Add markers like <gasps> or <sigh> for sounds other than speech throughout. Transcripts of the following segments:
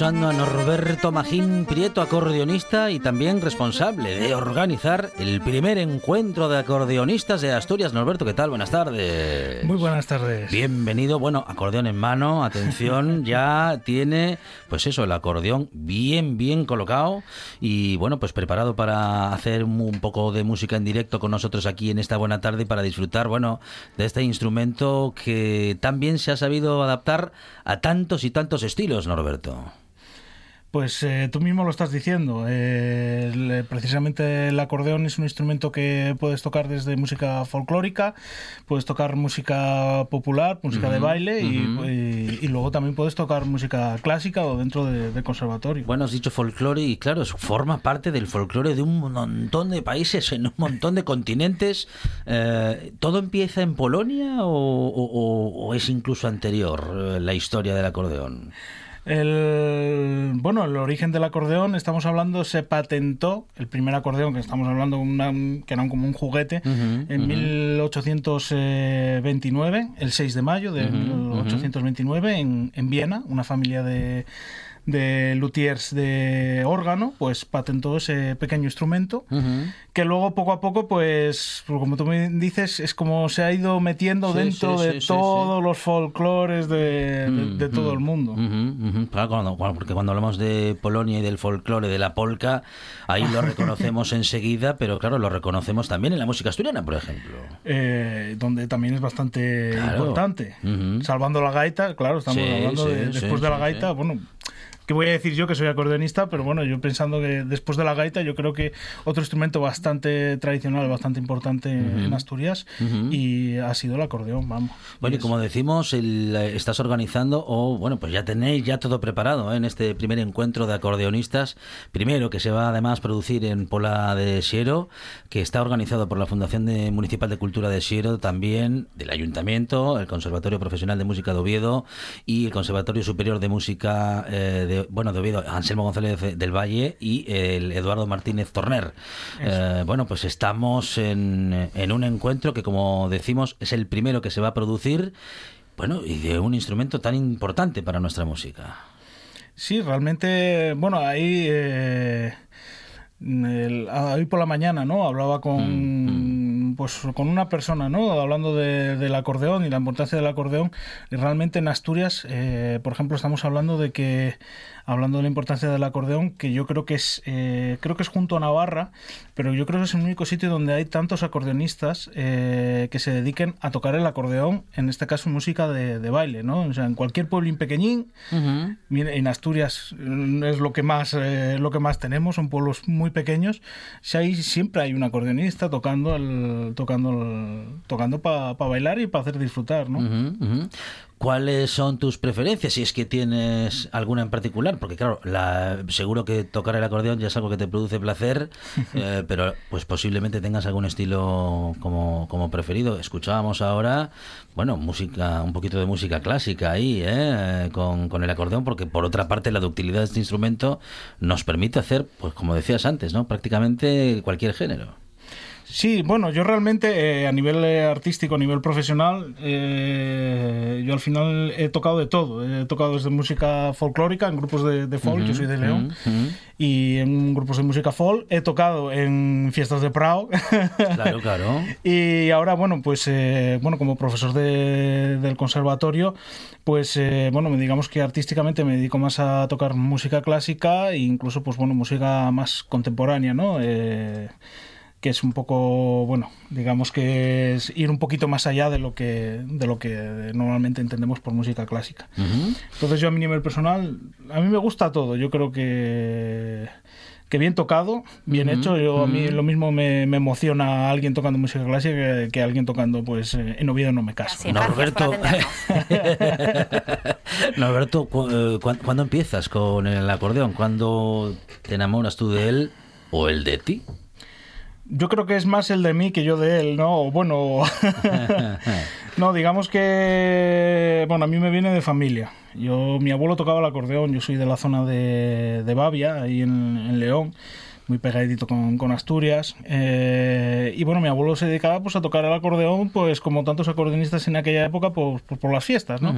escuchando a Norberto Magín Prieto, acordeonista y también responsable de organizar el primer encuentro de acordeonistas de Asturias. Norberto, ¿qué tal? Buenas tardes. Muy buenas tardes. Bienvenido. Bueno, acordeón en mano, atención, <laughs> ya tiene, pues eso, el acordeón bien, bien colocado y bueno, pues preparado para hacer un poco de música en directo con nosotros aquí en esta buena tarde para disfrutar, bueno, de este instrumento que también se ha sabido adaptar a tantos y tantos estilos, Norberto. Pues eh, tú mismo lo estás diciendo. Eh, precisamente el acordeón es un instrumento que puedes tocar desde música folclórica, puedes tocar música popular, música de baile y, luego también puedes tocar música clásica o dentro de, conservatorio. Bueno, has dicho folclore y claro, forma parte del folclore de un montón de países, en un montón de continentes. Eh, ¿Todo empieza en Polonia o es incluso anterior la historia del acordeón? El, bueno, el origen del acordeón, estamos hablando, se patentó, el primer acordeón, que estamos hablando que era como un juguete, en 1829, el 6 de mayo de 1829, en, en Viena, una familia de de luthiers de órgano, pues patentó ese pequeño instrumento, que luego poco a poco, pues, como tú me dices, es como se ha ido metiendo dentro de todos los folclores de, todo el mundo. Claro, porque cuando hablamos de Polonia y del folclore de la polka, ahí lo reconocemos <laughs> enseguida, pero claro, lo reconocemos también en la música asturiana, por ejemplo. Eh, donde también es bastante importante. Salvando la gaita, claro, estamos hablando de después de la gaita, bueno que voy a decir yo que soy acordeonista, pero bueno, yo pensando que después de la gaita, yo creo que otro instrumento bastante tradicional, bastante importante en Asturias, y ha sido el acordeón, vamos. Bueno, y, como decimos, eh, estás organizando, o bueno, pues ya tenéis ya todo preparado ¿eh? en este primer encuentro de acordeonistas, primero que se va además a producir en Pola de Siero, que está organizado por la Fundación de Municipal de Cultura de Siero, también del Ayuntamiento, el Conservatorio Profesional de Música de Oviedo y el Conservatorio Superior de Música eh, de bueno, debido a Anselmo González del Valle y el Eduardo Martínez Torner. Eh, bueno, pues estamos en, en un encuentro que, como decimos, es el primero que se va a producir, bueno, y de un instrumento tan importante para nuestra música. Sí, realmente, bueno, ahí... Eh, hoy por la mañana, ¿no? Hablaba con, mm, mm. Pues, con una persona, ¿no? Hablando del acordeón y la importancia del acordeón. Realmente en Asturias, eh, por ejemplo, estamos hablando de que hablando de la importancia del acordeón, que yo creo que es eh, creo que es junto a Navarra, pero yo creo que es el único sitio donde hay tantos acordeonistas eh, que se dediquen a tocar el acordeón, en este caso música de, baile, ¿no? O sea, en cualquier pueblo pequeñín, en Asturias mm, es lo que más eh, lo que más tenemos, son pueblos muy pequeños, si hay, siempre hay un acordeonista tocando el, tocando tocando para bailar y para hacer disfrutar, ¿no? ¿Cuáles son tus preferencias? Si es que tienes alguna en particular, porque claro, la, seguro que tocar el acordeón ya es algo que te produce placer, <laughs> eh, pero pues posiblemente tengas algún estilo como, como preferido. Escuchábamos ahora, bueno, música, un poquito de música clásica ahí, ¿eh? con, con el acordeón, porque por otra parte la ductilidad de este instrumento nos permite hacer, pues como decías antes, ¿no? Prácticamente cualquier género. Sí, bueno, yo realmente eh, a nivel eh, artístico, a nivel profesional, eh, yo al final he tocado de todo. He tocado desde música folclórica en grupos de, folk, yo soy de León, y en grupos de música folk. He tocado en fiestas de Prado. Claro, claro. <laughs> y ahora, bueno, pues bueno, como profesor del conservatorio, pues bueno, digamos que artísticamente me dedico más a tocar música clásica e incluso, pues bueno, música más contemporánea, ¿no? Que es un poco, bueno, digamos que es ir un poquito más allá de lo que, de lo que normalmente entendemos por música clásica. Entonces yo a mi nivel personal, a mí me gusta todo, yo creo que, que bien tocado, bien hecho, yo a mí lo mismo me, emociona a alguien tocando música clásica que, alguien tocando pues en Oviedo no me caso. Norberto, <laughs> Norberto eh, ¿cuándo empiezas con el acordeón? ¿Cuándo te enamoras tú de él o el de ti? Yo creo que es más el de mí que yo de él, ¿no? Bueno, <laughs> no, digamos que, bueno, a mí me viene de familia. Yo, mi abuelo tocaba el acordeón, yo soy de la zona de, de Bavia, ahí en, León, muy pegadito con, Asturias. Eh, y bueno, mi abuelo se dedicaba pues a tocar el acordeón, pues como tantos acordeonistas en aquella época, pues, por las fiestas, ¿no?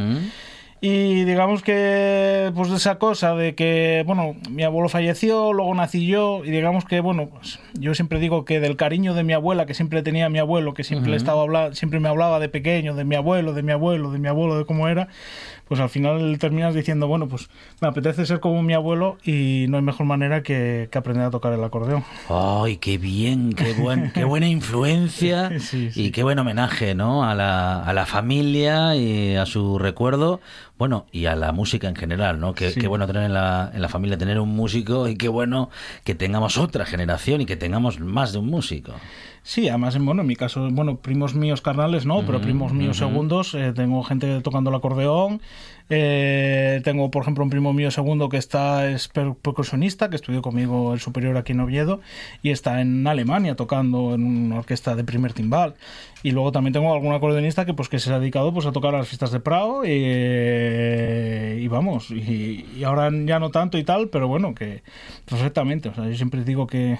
Y digamos que, pues de esa cosa de que, bueno, mi abuelo falleció, luego nací yo, y digamos que, bueno, pues yo siempre digo que del cariño de mi abuela, que siempre tenía mi abuelo, que siempre, estaba hablando, siempre me hablaba de pequeño, de mi abuelo, de mi abuelo, de mi abuelo, de cómo era, pues al final terminas diciendo, bueno, pues me apetece ser como mi abuelo y no hay mejor manera que, aprender a tocar el acordeón. ¡Ay, qué bien! ¡Qué, buen, <laughs> qué buena influencia! Y qué buen homenaje, ¿no? A la, a la familia y a su recuerdo bueno, y a la música en general, ¿no? Qué, bueno tener en la, en la familia tener un músico y qué bueno que tengamos otra generación y que tengamos más de un músico. Sí, además, bueno, en mi caso, bueno, primos míos carnales no, pero primos míos segundos, eh, tengo gente tocando el acordeón, eh, tengo, por ejemplo, un primo mío segundo que está es percusionista, que estudió conmigo el superior aquí en Oviedo, y está en Alemania tocando en una orquesta de primer timbal. Y luego también tengo algún acordeonista que pues que se ha dedicado pues a tocar a las fiestas de Prado y, vamos, y, y, ahora ya no tanto y tal, pero bueno, que perfectamente. O sea, yo siempre digo que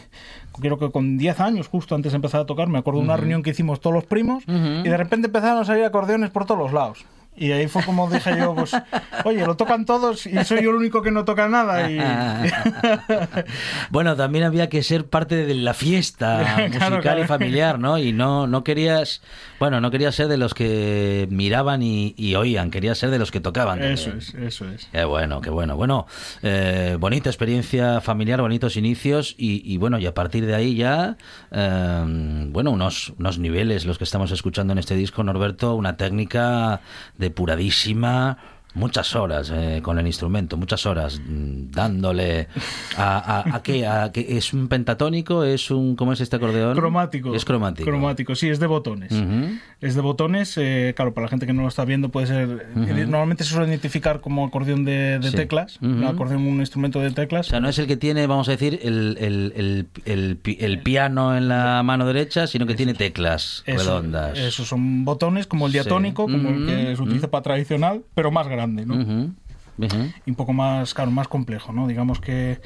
quiero que con 10 años, justo antes de empezar a tocar, me acuerdo de una reunión que hicimos todos los primos y de repente empezaron a salir acordeones por todos los lados. Y ahí fue como dije yo, pues, oye, lo tocan todos y soy yo el único que no toca nada. Y... <laughs> bueno, también había que ser parte de la fiesta <laughs> musical y familiar, ¿no? Y no, no querías, bueno, no querías ser de los que miraban y, oían, querías ser de los que tocaban. Eso es, eso es. Qué bueno, qué bueno. Bueno, eh, bonita experiencia familiar, bonitos inicios y, bueno, y a partir de ahí ya, eh, bueno, unos, unos niveles, los que estamos escuchando en este disco, Norberto, una técnica depuradísima, muchas horas eh, con el instrumento, muchas horas mm, dándole a, a, qué, a es un pentatónico, es un ¿cómo es este acordeón? Cromático. Es cromático. Cromático, sí, es de botones. Es de botones, eh, claro, para la gente que no lo está viendo puede ser eh, normalmente se suele identificar como acordeón de, teclas, un acordeón un instrumento de teclas. O sea, no es el que tiene, vamos a decir, el, el, el, el piano en la mano derecha, sino que tiene teclas redondas. Esos son botones como el diatónico, como el que se utiliza para tradicional, pero más grande y un poco más, claro, más complejo, ¿no? Digamos que,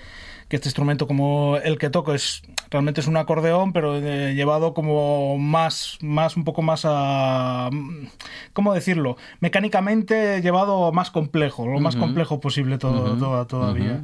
este instrumento como el que toco es realmente es un acordeón, pero eh, llevado como más, más, un poco más a, ¿cómo decirlo? Mecánicamente llevado más complejo, lo más complejo posible todo, todavía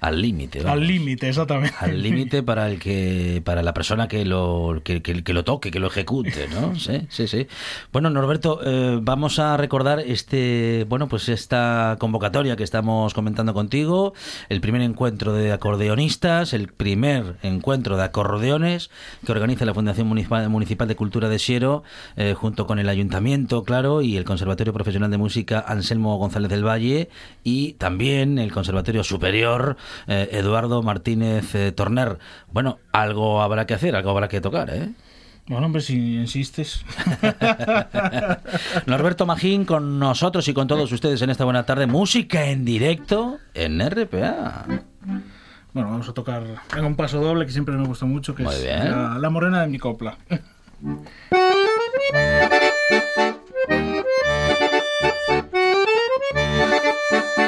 al límite. Al límite, exactamente. Al límite para el que para la persona que lo que, que, lo toque, que lo ejecute, ¿no? <laughs> Sí, sí, sí. Bueno, Norberto, eh, vamos a recordar este, bueno, pues esta convocatoria que estamos comentando contigo, el primer encuentro de acordeonistas, el primer encuentro de acordeones que organiza la Fundación Municipal, de Cultura de Siero, eh, junto con el Ayuntamiento, claro, y el Conservatorio Profesional de Música Anselmo González del Valle y también el Conservatorio Superior eh, Eduardo Martínez eh, Torner. Bueno, algo habrá que hacer, algo habrá que tocar, ¿eh? Bueno, hombre, si insistes. <laughs> Norberto Magín con nosotros y con todos ustedes en esta buena tarde. Música en directo en RPA. Bueno, vamos a tocar en un paso doble que siempre me gusta mucho, que es la morena de mi copla. <laughs>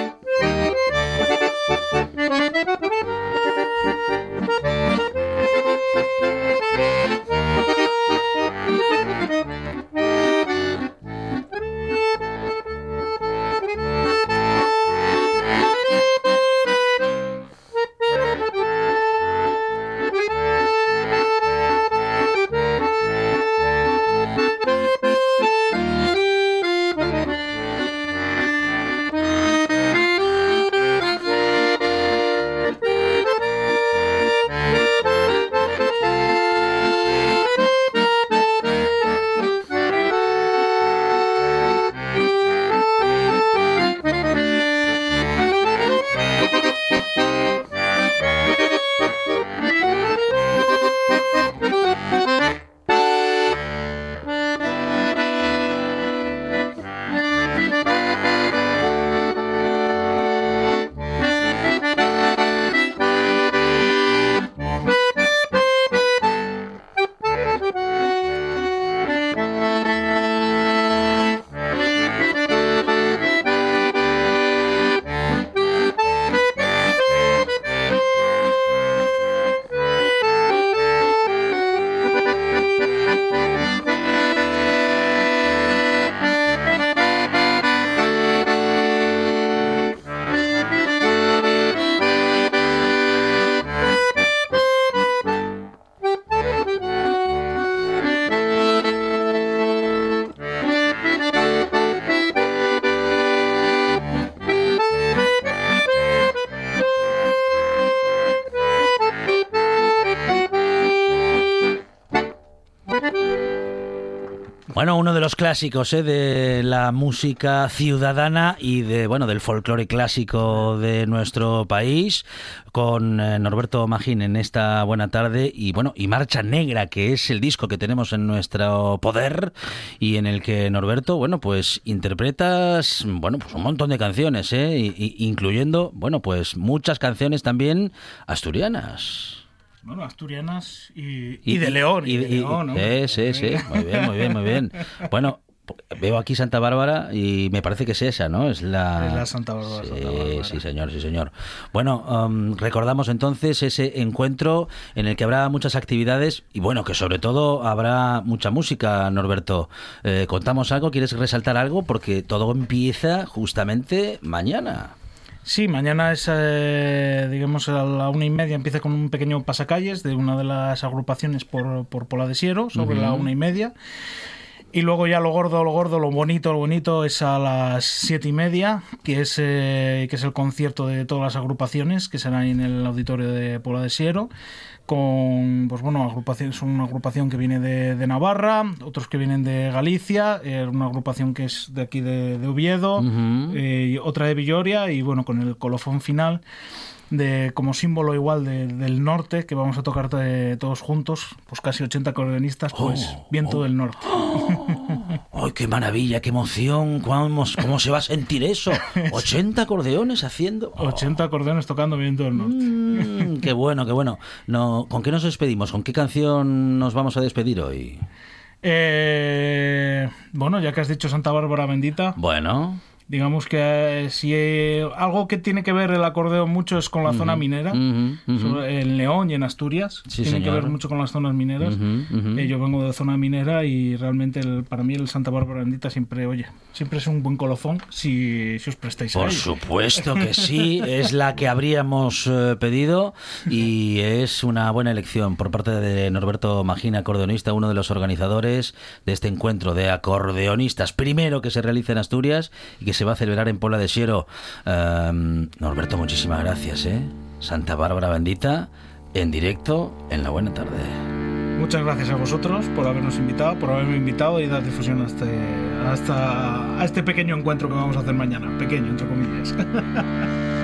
uno de los clásicos ¿eh? de la música ciudadana y de bueno del folclore clásico de nuestro país con eh, Norberto Magín en esta buena tarde y bueno y Marcha Negra que es el disco que tenemos en nuestro poder y en el que Norberto bueno pues interpretas bueno pues un montón de canciones ¿eh? incluyendo bueno pues muchas canciones también asturianas. Bueno, asturianas y, de León. Y, de Sí, sí, Muy bien, muy bien, muy bien. <laughs> Bueno, veo aquí Santa Bárbara y me parece que es esa, ¿no? Es la, Santa Bárbara. Sí, sí, señor, sí, señor. Bueno, um, recordamos entonces ese encuentro en el que habrá muchas actividades y bueno, que sobre todo habrá mucha música, Norberto. Eh, ¿Contamos algo? ¿Quieres resaltar algo? Porque todo empieza justamente mañana. Sí, mañana es, eh, digamos, a la una y media empieza con un pequeño pasacalles de una de las agrupaciones por, por Pola de Siero, sobre la una y media. Y luego ya lo gordo, lo gordo, lo bonito, lo bonito es a las siete y media, que es, eh, que es el concierto de todas las agrupaciones que serán en el auditorio de Pola de Siero con, pues bueno, agrupación, son una agrupación que viene de, Navarra, otros que vienen de Galicia, eh, una agrupación que es de aquí de, Oviedo, eh, y otra de Villoria, y bueno, con el colofón final de como símbolo igual del norte que vamos a tocar todos juntos, pues casi 80 acordeonistas, pues oh, viento oh. del norte. <gasps> <laughs> ¡Ay, qué maravilla, qué emoción! ¿Cómo, ¿Cómo, se va a sentir eso? <laughs> 80 acordeones haciendo... 80 acordeones tocando viento del norte. Mm, ¡Qué bueno, qué bueno! No, ¿Con qué nos despedimos? ¿Con qué canción nos vamos a despedir hoy? Eh, bueno, ya que has dicho Santa Bárbara Bendita. Bueno. Digamos que eh, si eh, algo que tiene que ver el acordeón mucho es con la zona minera, en León y en Asturias, tiene que ver mucho con las zonas mineras. Eh, yo vengo de zona minera y realmente para mí el Santa Bárbara Bendita siempre, oye, siempre es un buen colofón si, si os prestáis Por supuesto que sí, <laughs> es la que habríamos pedido y es una buena elección por parte de Norberto Magina, acordeonista, uno de los organizadores de este encuentro de acordeonistas, primero que se realiza en Asturias y que se va a celebrar en Pola de Siero. Em, Norberto, muchísimas gracias. ¿eh? Santa Bárbara Bendita, en directo, en la buena tarde. Muchas gracias a vosotros por habernos invitado, por haberme invitado y dar difusión a este, a este pequeño encuentro que vamos a hacer mañana. Pequeño, entre comillas. <laughs>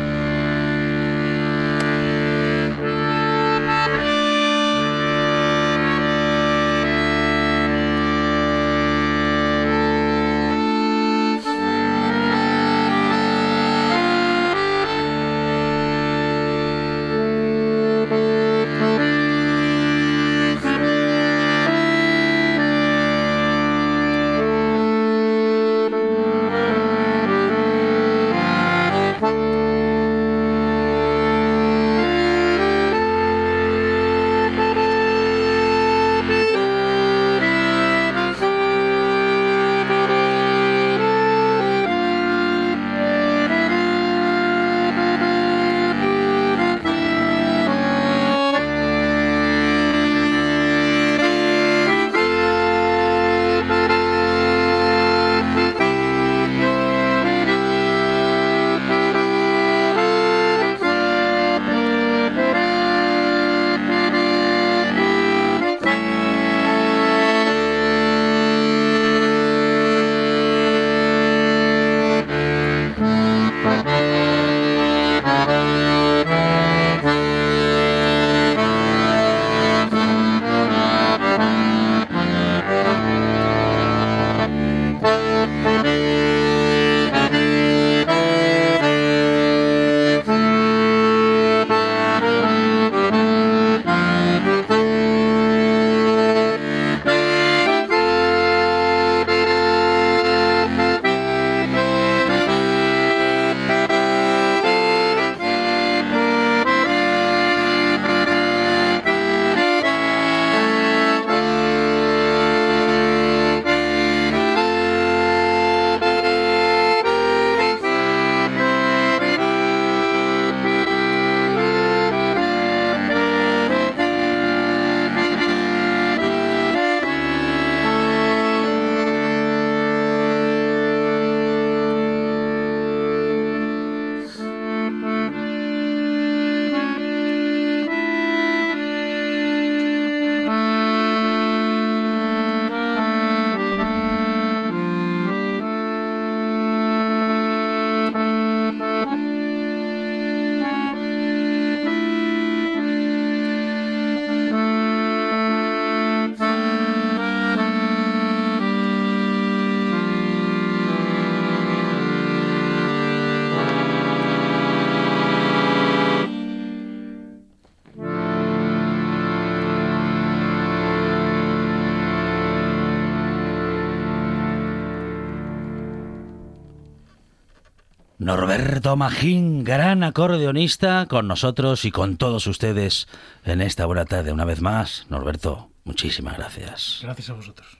Norberto Magín, gran acordeonista, con nosotros y con todos ustedes en esta buena tarde. Una vez más, Norberto, muchísimas gracias. Gracias a vosotros.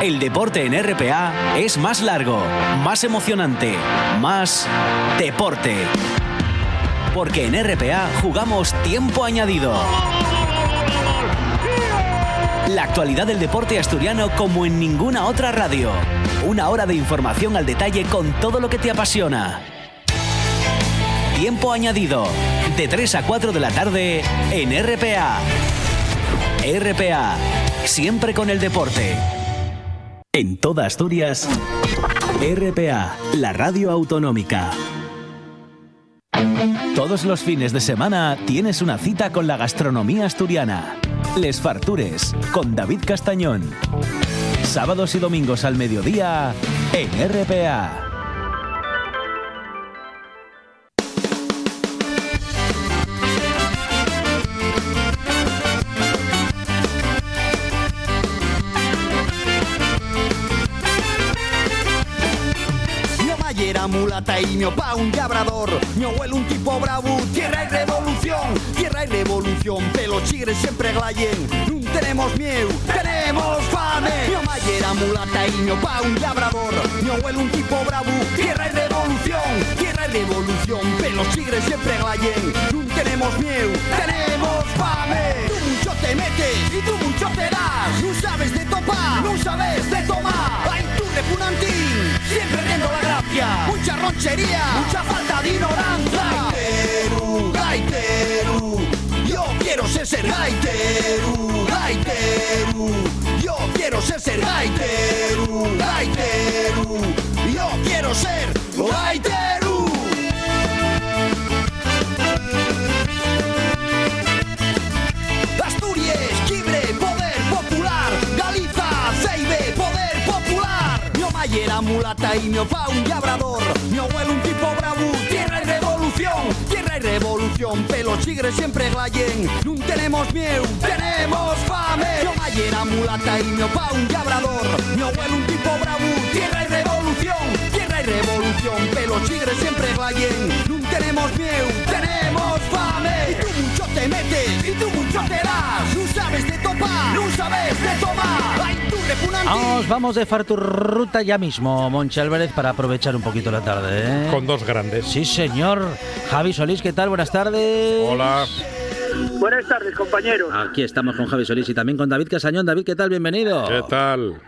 El deporte en RPA es más largo, más emocionante, más deporte. Porque en RPA jugamos tiempo añadido. La actualidad del deporte asturiano como en ninguna otra radio. Una hora de información al detalle con todo lo que te apasiona. Tiempo añadido. De 3 a 4 de la tarde en RPA. RPA. Siempre con el deporte. En toda Asturias. RPA. La radio autonómica. Todos los fines de semana tienes una cita con la gastronomía asturiana. Les Fartures, con David Castañón. Sábados y domingos al mediodía en RPA. Mulata y mi opa un labrador. Mi abuelo un tipo bravo, tierra y revolución, tierra y revolución. Pelo chigres siempre glayen, no tenemos miedo, tenemos fame. Mi mamá era mulata y mi opa un labrador. Mi abuelo un tipo bravo, tierra y revolución, tierra y revolución. Pelo chigres siempre glayen, no tenemos miedo, tenemos fame. Tú mucho te metes y tú mucho te das. No sabes de topar, no sabes de tomar. Repunantín, siempre viendo la gracia. Mucha ronchería, mucha falta de ignorancia. Gaiteru, gaiteru, yo quiero ser ser gaiteru, gaiteru. Yo quiero ser ser gaiteru, gaiteru. Yo quiero ser gaiteru. Mulata y mi opa un labrador. Mi abuelo un tipo bravo, tierra y revolución. Tierra y revolución, pelo chigre siempre glayen. No tenemos miedo, tenemos fame. Oma era mulata y mi opa un labrador. Mi abuelo un tipo bravo, tierra y revolución. Tierra y revolución, pelo chigre siempre glayen. No tenemos miedo, tenemos fame. Y tú mucho te metes, y tú mucho te das. No sabes de topar, no sabes de tomar. Vamos, vamos de Farturruta ya mismo, Monchi Álvarez, para aprovechar un poquito la tarde. ¿eh? Con dos grandes. Sí, señor. Javi Solís, ¿qué tal? Buenas tardes. Hola. Buenas tardes, compañeros. Aquí estamos con Javi Solís y también con David Casañón. David, ¿qué tal? Bienvenido. ¿Qué tal?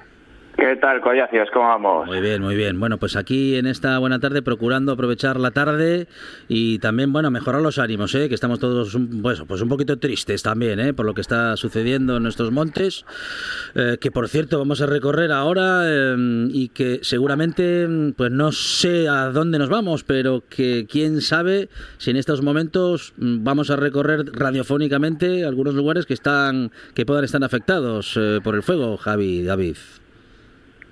¿Qué tal, collacios? ¿Cómo vamos? Muy bien, muy bien. Bueno, pues aquí en esta buena tarde procurando aprovechar la tarde y también, bueno, mejorar los ánimos, ¿eh? que estamos todos pues, pues un poquito tristes también ¿eh? por lo que está sucediendo en nuestros montes, eh, que por cierto vamos a recorrer ahora eh, y que seguramente, pues no sé a dónde nos vamos, pero que quién sabe si en estos momentos mm, vamos a recorrer radiofónicamente algunos lugares que están que puedan estar afectados eh, por el fuego, Javi, David.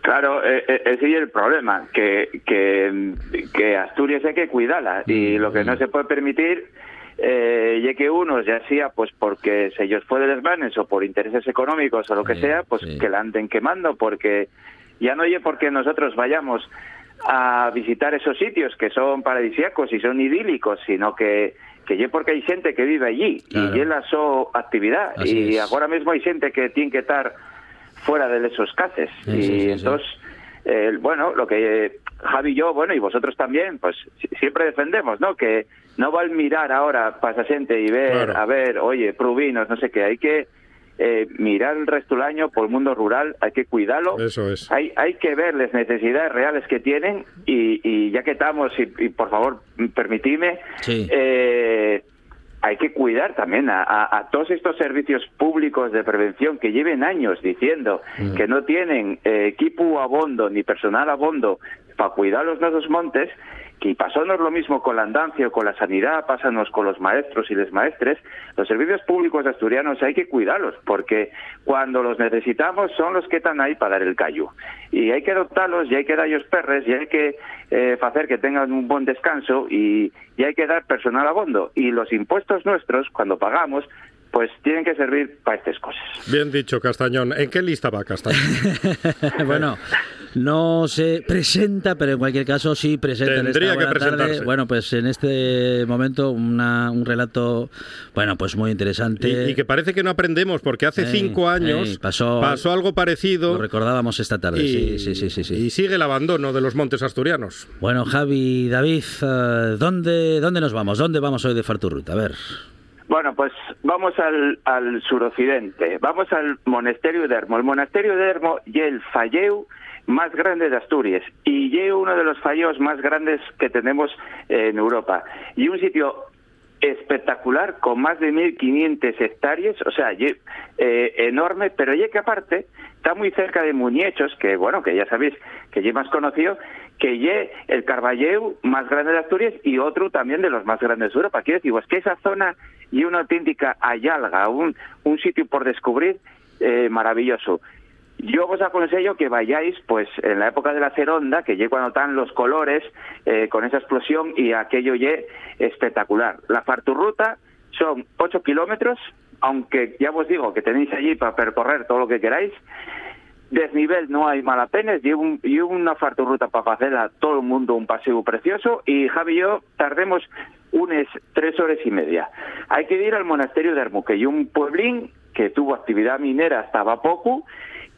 Claro, eh, eh, ese es el problema, que, que, que Asturias hay que cuidarla y lo que no se puede permitir eh, ya que unos, ya sea pues porque se ellos fue de desmanes o por intereses económicos o lo que Sí, sea, pues sí. que la anden quemando, porque ya no oye porque nosotros vayamos a visitar esos sitios que son paradisíacos y son idílicos, sino que que ye porque hay gente que vive allí Claro. y es la su actividad Así y es. ahora mismo hay gente que tiene que estar fuera de esos cases Sí, y sí, sí, sí. entonces eh, bueno, lo que Javi y yo, bueno, y vosotros también, pues si- siempre defendemos, ¿no? Que no va a mirar ahora pasa gente y ver, Claro. a ver, oye, pruvinos, no sé qué, hay que eh, mirar el resto del año por el mundo rural, hay que cuidarlo. Eso es. Hay, hay que ver las necesidades reales que tienen y, y ya que estamos, y, y por favor, permitidme, Sí. eh, hay que cuidar también a, a- a todos estos servicios públicos de prevención que lleven años diciendo Mm. que no tienen eh, equipo abondo ni personal abondo para cuidar los nuestros montes, que pasónos lo mismo con la andancia o con la sanidad, pásanos con los maestros y les maestres, los servicios públicos asturianos hay que cuidarlos, porque cuando los necesitamos son los que están ahí para dar el callo. Y hay que adoptarlos, y hay que darles perres, y hay que eh, hacer que tengan un buen descanso, y, y hay que dar personal abondo. Y los impuestos nuestros, cuando pagamos, pues tienen que servir para estas cosas. Bien dicho, Castañón. ¿En qué lista va Castañón? <laughs> bueno, no se presenta, pero en cualquier caso sí presenta Tendría que tarde. presentarse. Bueno, pues en este momento una- un relato, bueno, pues muy interesante. Y, y que parece que no aprendemos, porque hace Ey, cinco años ey, pasó- algo parecido. Lo recordábamos esta tarde, y, sí, sí, sí, sí, sí. y sigue el abandono de los montes asturianos. Bueno, Javi, David, eh, ¿dónde, ¿dónde nos vamos? ¿Dónde vamos hoy de Farturruta? A ver. Bueno, pues vamos al, al suroccidente, vamos al monasterio de Hermo. El monasterio de Hermo y el falleu más grande de Asturias y es uno de los falleos más grandes que tenemos en Europa y un sitio espectacular con más de 1.500 hectáreas, o sea, ye- eh, enorme, pero ya que aparte está muy cerca de Muñechos, que bueno, que ya sabéis que ya más conocido, que ye el Carballeu más grande de Asturias y otro también de los más grandes de Europa. Quiero decir, pues que esa zona y una auténtica ayalga, un, un sitio por descubrir eh, maravilloso. Yo os aconsejo que vayáis, pues, en la época de la ceronda, que lle cuando están los colores, eh, con esa explosión, y aquello ye espectacular. La farturruta son 8 kilómetros, aunque ya os digo que tenéis allí para percorrer todo lo que queráis. Desnivel no hay malapenes, y, un, y una farturruta para hacer a todo el mundo un paseo precioso, y Javi y yo tardemos unas tres horas y media. Hay que ir al monasterio de Hermuque, y un pueblín que tuvo actividad minera hasta poco,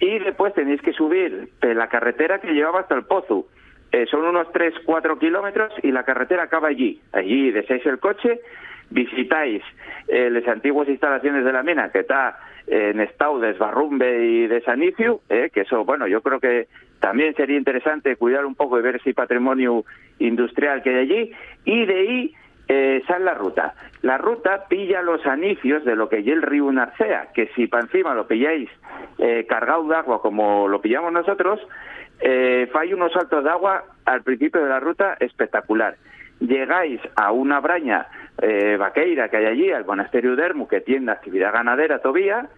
y después tenéis que subir de la carretera que llevaba hasta el Pozo. Eh, son unos 3-4 kilómetros y la carretera acaba allí. Allí deseáis el coche, visitáis eh, las antiguas instalaciones de la mina que está eh, en estado de y de Sanicio, eh, que eso, bueno, yo creo que también sería interesante cuidar un poco y ver ese patrimonio industrial que hay allí. Y de ahí eh, sale la ruta. La ruta pilla los anicios de lo que es el río Narcea, que si para encima lo pilláis eh, cargado de agua como lo pillamos nosotros, eh, fai unos saltos de agua al principio de la ruta espectacular. Llegáis a una braña eh, vaqueira que hay allí, al monasterio de que tiene actividad ganadera todavía,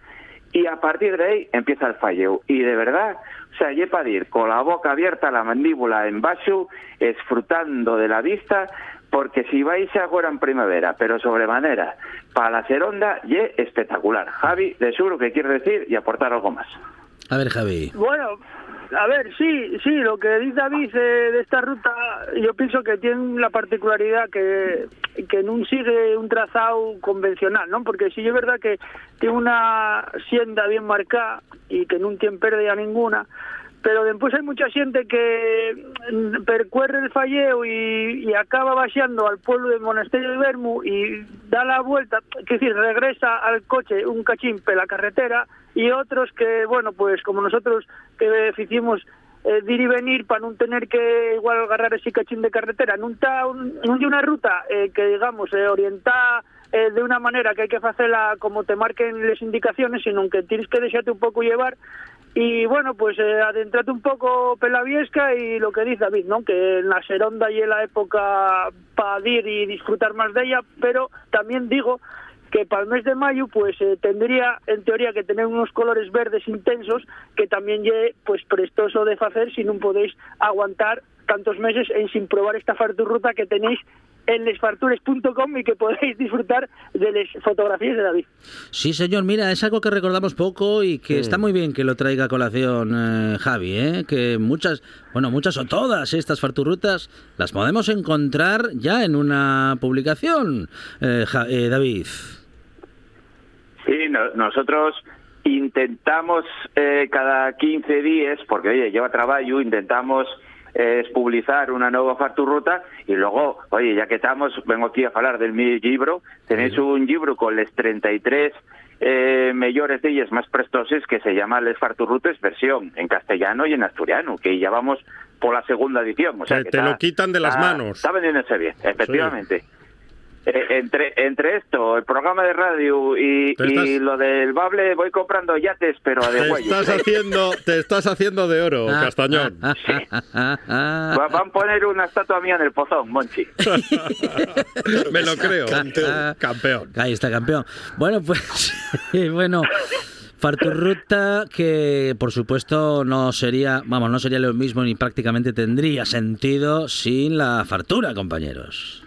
y a partir de ahí empieza el falleo. Y de verdad, o sea, lle para ir con la boca abierta, la mandíbula en baixo, disfrutando de la vista, porque si vais ahora en primavera, pero sobremanera, para la seronda, ye espectacular. Javi, de seguro que quiere decir y aportar algo más. A ver, Javi. Bueno, a ver, sí, sí, lo que dice David eh, de esta ruta, yo pienso que tiene la particularidad que, que no sigue un trazado convencional, ¿no? Porque sí es verdad que tiene una sienda bien marcada y que no tiene pérdida ninguna, pero después hay mucha gente que mm, percuerre el falleo y, acaba vaciando al pueblo del monasterio de Bermu y da la vuelta, es decir, regresa al coche un cachín pe la carretera y otros que, bueno, pues como nosotros que hicimos eh, de y venir para no tener que igual agarrar ese cachín de carretera, un, non lle una ruta eh, que digamos eh, orientada eh, de una manera que hay que hacerla como te marquen las indicaciones, sino que tienes que dejarte un poco llevar y bueno, pues eh, adentrate un poco per la Viesca y lo que dice David, ¿no? Que en la Seronda y en la época para ir y disfrutar más de ella, pero también digo que para el mes de mayo pues eh, tendría en teoría que tener unos colores verdes intensos que también lle pues prestoso de hacer si no podéis aguantar tantos meses en sin probar esta farturruta que tenéis en lesfartures.com y que podéis disfrutar de las fotografías de David. Sí, señor, mira, es algo que recordamos poco y que está muy bien que lo traiga a colación eh, Javi, ¿eh? que muchas, bueno, muchas o todas estas farturrutas las podemos encontrar ya en una publicación, eh, Ja- eh, David. Sí, no- nosotros intentamos eh, cada 15 días, porque oye, lleva trabajo, intentamos eh, publicar una nueva farturruta y luego, oye, ya que estamos, vengo aquí a hablar del mi libro, tenéis un libro con les 33 eh, mejores de ellas más prestoses que se llama Les Farturrutes versión en castellano y en asturiano, que ya vamos por la segunda edición. O sea, que te está- lo quitan de las está- manos. Está vendiéndose bien, efectivamente. Entre, entre esto, el programa de radio y, y lo del bable, voy comprando yates, pero a de estás haciendo, te estás haciendo de oro, Ah, Castañón. Va- Van a poner una estatua mía en el pozón, Monchi. <laughs> Me lo creo. Campeón. Ahí está, campeón. Bueno, pues, <laughs> bueno, Farturruta que por supuesto no sería, vamos, no sería lo mismo ni prácticamente tendría sentido sin la fartura, compañeros.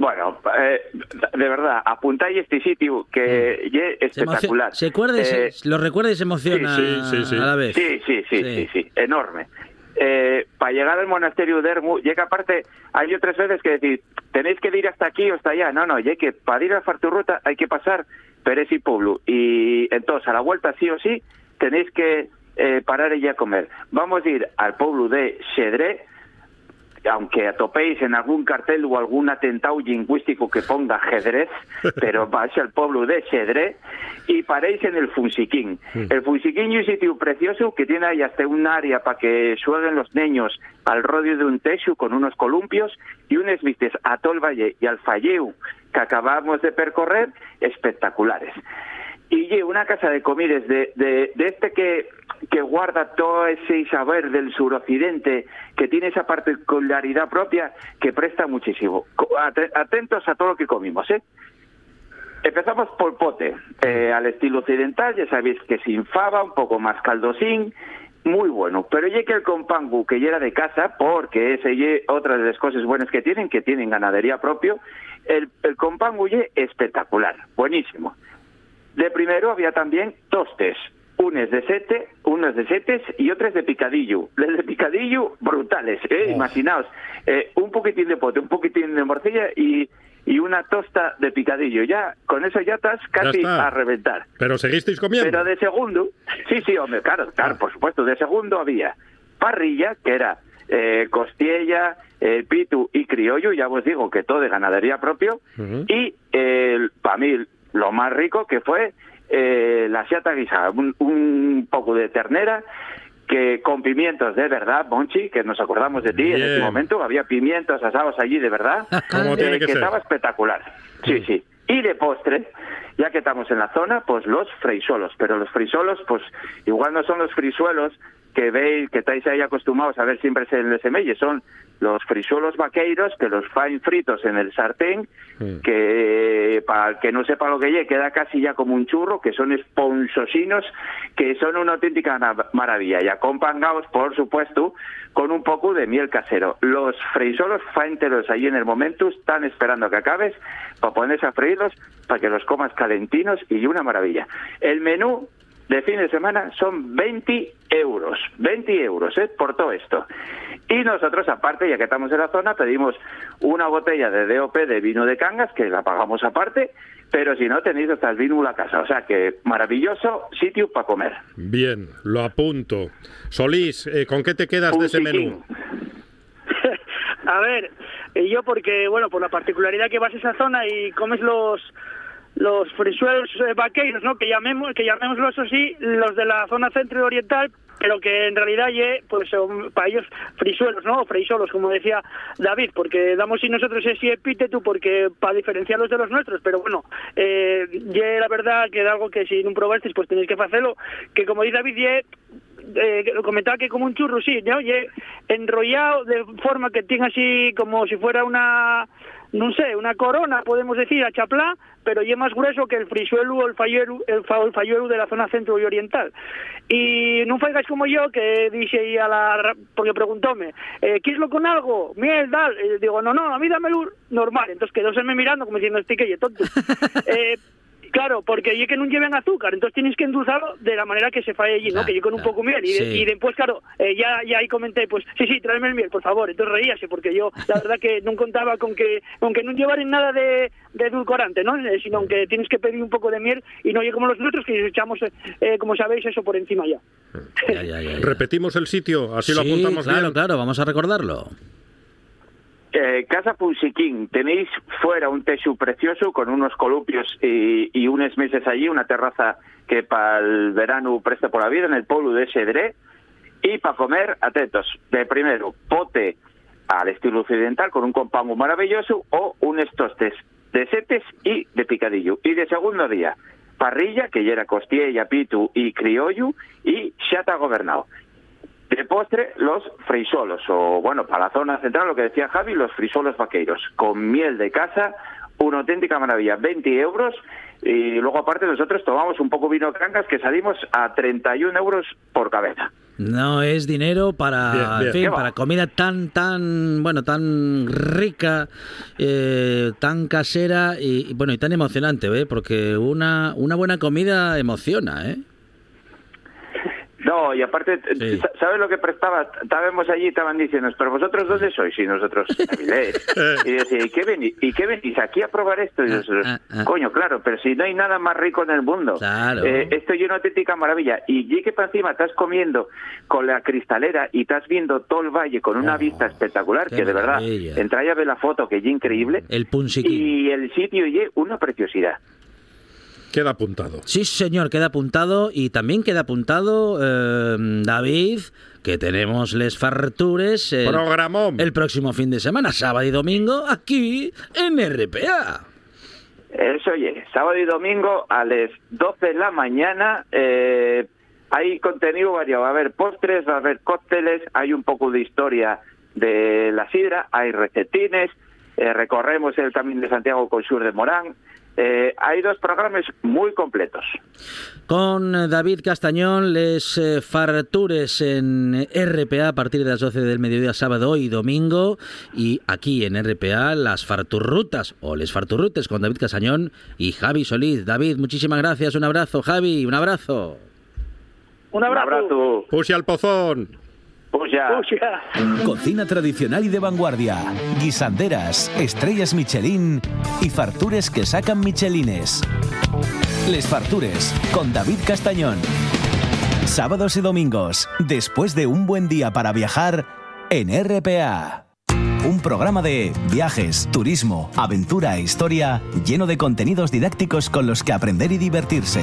Bueno, eh, de verdad, apuntáis este sitio que Mm. es espectacular. se acuerda y se- Eh, lo recuerda y se emociona sí, sí, sí. a la vez. Sí, sí, sí, Sí. sí, sí, enorme. Eh, para llegar al monasterio de Ermu, llega aparte, hay otras veces que decir, tenéis que ir hasta aquí o hasta allá. No, no, ya que para ir a Farturruta hay que pasar Pérez y Pueblo. Y entonces, a la vuelta, sí o sí, tenéis que eh, parar allí a comer. Vamos a ir al pueblo de Xedré, aunque atopéis en algún cartel o algún atentado lingüístico que ponga ajedrez, <laughs> pero vais al pueblo de Xedré y paréis en el Funsiquín. El Funsiquín es un sitio precioso que tiene ahí hasta un área para que jueguen los niños al rodio de un techo con unos columpios y unas vistas a todo el valle y al falleu que acabamos de percorrer espectaculares. Y una casa de comidas de, de, de este que, que guarda todo ese saber del suroccidente, que tiene esa particularidad propia que presta muchísimo. Atentos a todo lo que comimos, ¿eh? Empezamos por pote, eh, al estilo occidental, ya sabéis que sin fava, un poco más caldosín, muy bueno. Pero ya que el compangu, que ya de casa, porque ese ye otra de las cosas buenas que tienen, que tienen ganadería propio, el, el compangu ye espectacular, buenísimo. De primero había también tostes, unes de sete, unos de setes y otros de picadillo. Los de picadillo, brutales, ¿eh? Imaginaos, eh, un poquitín de pote, un poquitín de morcilla y, y una tosta de picadillo. Ya, con eso ya estás casi a reventar. Pero seguisteis comiendo. Pero de segundo, sí, sí, hombre, claro, claro, por supuesto, de segundo había parrilla, que era eh, costilla, eh, pitu y criollo, ya os digo que todo de ganadería propio, y el para mí lo más rico que fue eh, la siata guisada, un, un poco de ternera que con pimientos de verdad, Monchi, que nos acordamos de ti en ese momento, había pimientos asados allí de verdad, <laughs> tiene que estaba espectacular. Sí, sí. Y de postre, ya que estamos en la zona, pues los frisolos. Pero los frisolos, pues igual no son los frisuelos que veis, que estáis ahí acostumbrados a ver siempre en el semelle, son los frisuelos vaqueiros que los faen fritos en el sartén, Mm. que para el que no sepa lo que lle, queda casi ya como un churro, que son esponsosinos, que son una auténtica maravilla, y acompañados, por supuesto, con un poco de miel casero. Los frisolos faenteros ahí en el momento están esperando a que acabes para ponerse a freírlos, para que los comas calentinos y una maravilla. El menú de fin de semana son 20 euros, 20 euros ¿eh? por todo esto. Y nosotros, aparte, ya que estamos en la zona, pedimos una botella de DOP de vino de Cangas, que la pagamos aparte, pero si no, tenéis hasta el vino la casa. O sea que maravilloso sitio para comer. Bien, lo apunto. Solís, eh, ¿con qué te quedas de ese menú? <laughs> A ver, eh, yo porque, bueno, por la particularidad que vas a esa zona y comes los los frisuelos vaqueiros, ¿no? Que llamemos, que llamémoslos así, los de la zona centro oriental, pero que en realidad ye, pues son para ellos frisuelos, ¿no? O freisolos, como decía David, porque damos y nosotros ese epíteto porque para diferenciarlos de los nuestros, pero bueno, eh, ye la verdad que es algo que si no probasteis, pues tenéis que hacerlo, que como dice David, ye eh, comentaba que como un churro, sí, ¿no? Y enrollado de forma que tenga así como si fuera una, no sé, una corona, podemos decir, a chaplá, pero ya más grueso que el frisuelo o el falluelo, el, fa- el falluelo de la zona centro y oriental. Y no faigáis como yo, que dice a la, porque preguntóme, eh, ¿quieres con algo? Miel, tal. Y digo, no, no, a mí dámelo normal. Entonces quedóseme mirando como diciendo, este que ye tonto. <laughs> eh, Claro, porque ya que no lleven azúcar, entonces tienes que endulzarlo de la manera que se falle allí, ¿no? Claro, que yo con un poco miel. Y, de- Sí. y después, claro, eh, ya, ya ahí comenté, pues, sí, sí, tráeme el miel, por favor. Entonces reíase, porque yo, la verdad que no contaba con que, con que no llevaran nada de, de edulcorante, ¿no? Eh, sino que tienes que pedir un poco de miel y no llegue como los nuestros, que echamos, eh, como sabéis, eso por encima ya. Ya, ya, ya, ya. Repetimos el sitio, así lo apuntamos claro, bien. claro, vamos a recordarlo. Eh, Casa Punsiquín, tenéis fuera un techo precioso con unos columpios y, unos meses allí, una terraza que para el verano presta por la vida en el pueblo de Sedré. Y para comer, atentos, de primero, pote al estilo occidental con un compango maravilloso o unos tostes de setes y de picadillo. Y de segundo día, parrilla, que ya era costilla, pitu y criollo, y chata gobernado. De postre, los frisolos, o bueno, para la zona central, lo que decía Javi, los frisolos vaqueiros, con miel de casa, una auténtica maravilla, 20 euros, y luego aparte nosotros tomamos un poco vino cangas que salimos a 31 euros por cabeza. No es dinero para, Bien, bien. en fin, ¿Qué va? para comida tan, tan, bueno, tan rica, eh, tan casera y, y, bueno, y tan emocionante, ¿eh? Porque una, una buena comida emociona, ¿eh? No, y aparte, Sí. sa- ¿sabes lo que prestaba? Estábamos allí y estaban diciendo, pero vosotros dónde sois? Y nosotros, Avilés. <laughs> y decía, ¿y qué, venís, ¿y qué venís aquí a probar esto? Y Ah, nosotros, ah, ah. coño, claro, pero si no hay nada más rico en el mundo. Claro. Eh, esto es una auténtica maravilla. Y ya que para encima estás comiendo con la cristalera y estás viendo todo el valle con una Oh, vista espectacular, que de verdad, entra y a ver la foto, que es increíble. El punsiquín. Y el sitio y una preciosidad. Queda apuntado. Sí, señor, queda apuntado y también queda apuntado, eh, David, que tenemos les fartures el, Programón. el próximo fin de semana, sábado y domingo, aquí en RPA. Eso, oye, sábado y domingo a las 12 de la mañana eh, hay contenido variado. Va a haber postres, va a haber cócteles, hay un poco de historia de la sidra, hay recetines, eh, recorremos el Camino de Santiago con Sur de Morán. Eh, hay dos programas muy completos. Con eh, David Castañón, les eh, fartures en RPA a partir de las 12 del mediodía, sábado y domingo. Y aquí en RPA, las farturrutas o les farturrutes con David Castañón y Javi Solís. David, muchísimas gracias. Un abrazo, Javi. Un abrazo. Un abrazo. Un abrazo. Pusi al pozón. Ya. Hostia. Cocina tradicional y de vanguardia, guisanderas, estrellas Michelin y fartures que sacan Michelines. Les Fartures con David Castañón. Sábados y domingos, después de un buen día para viajar en RPA. Un programa de viajes, turismo, aventura e historia lleno de contenidos didácticos con los que aprender y divertirse.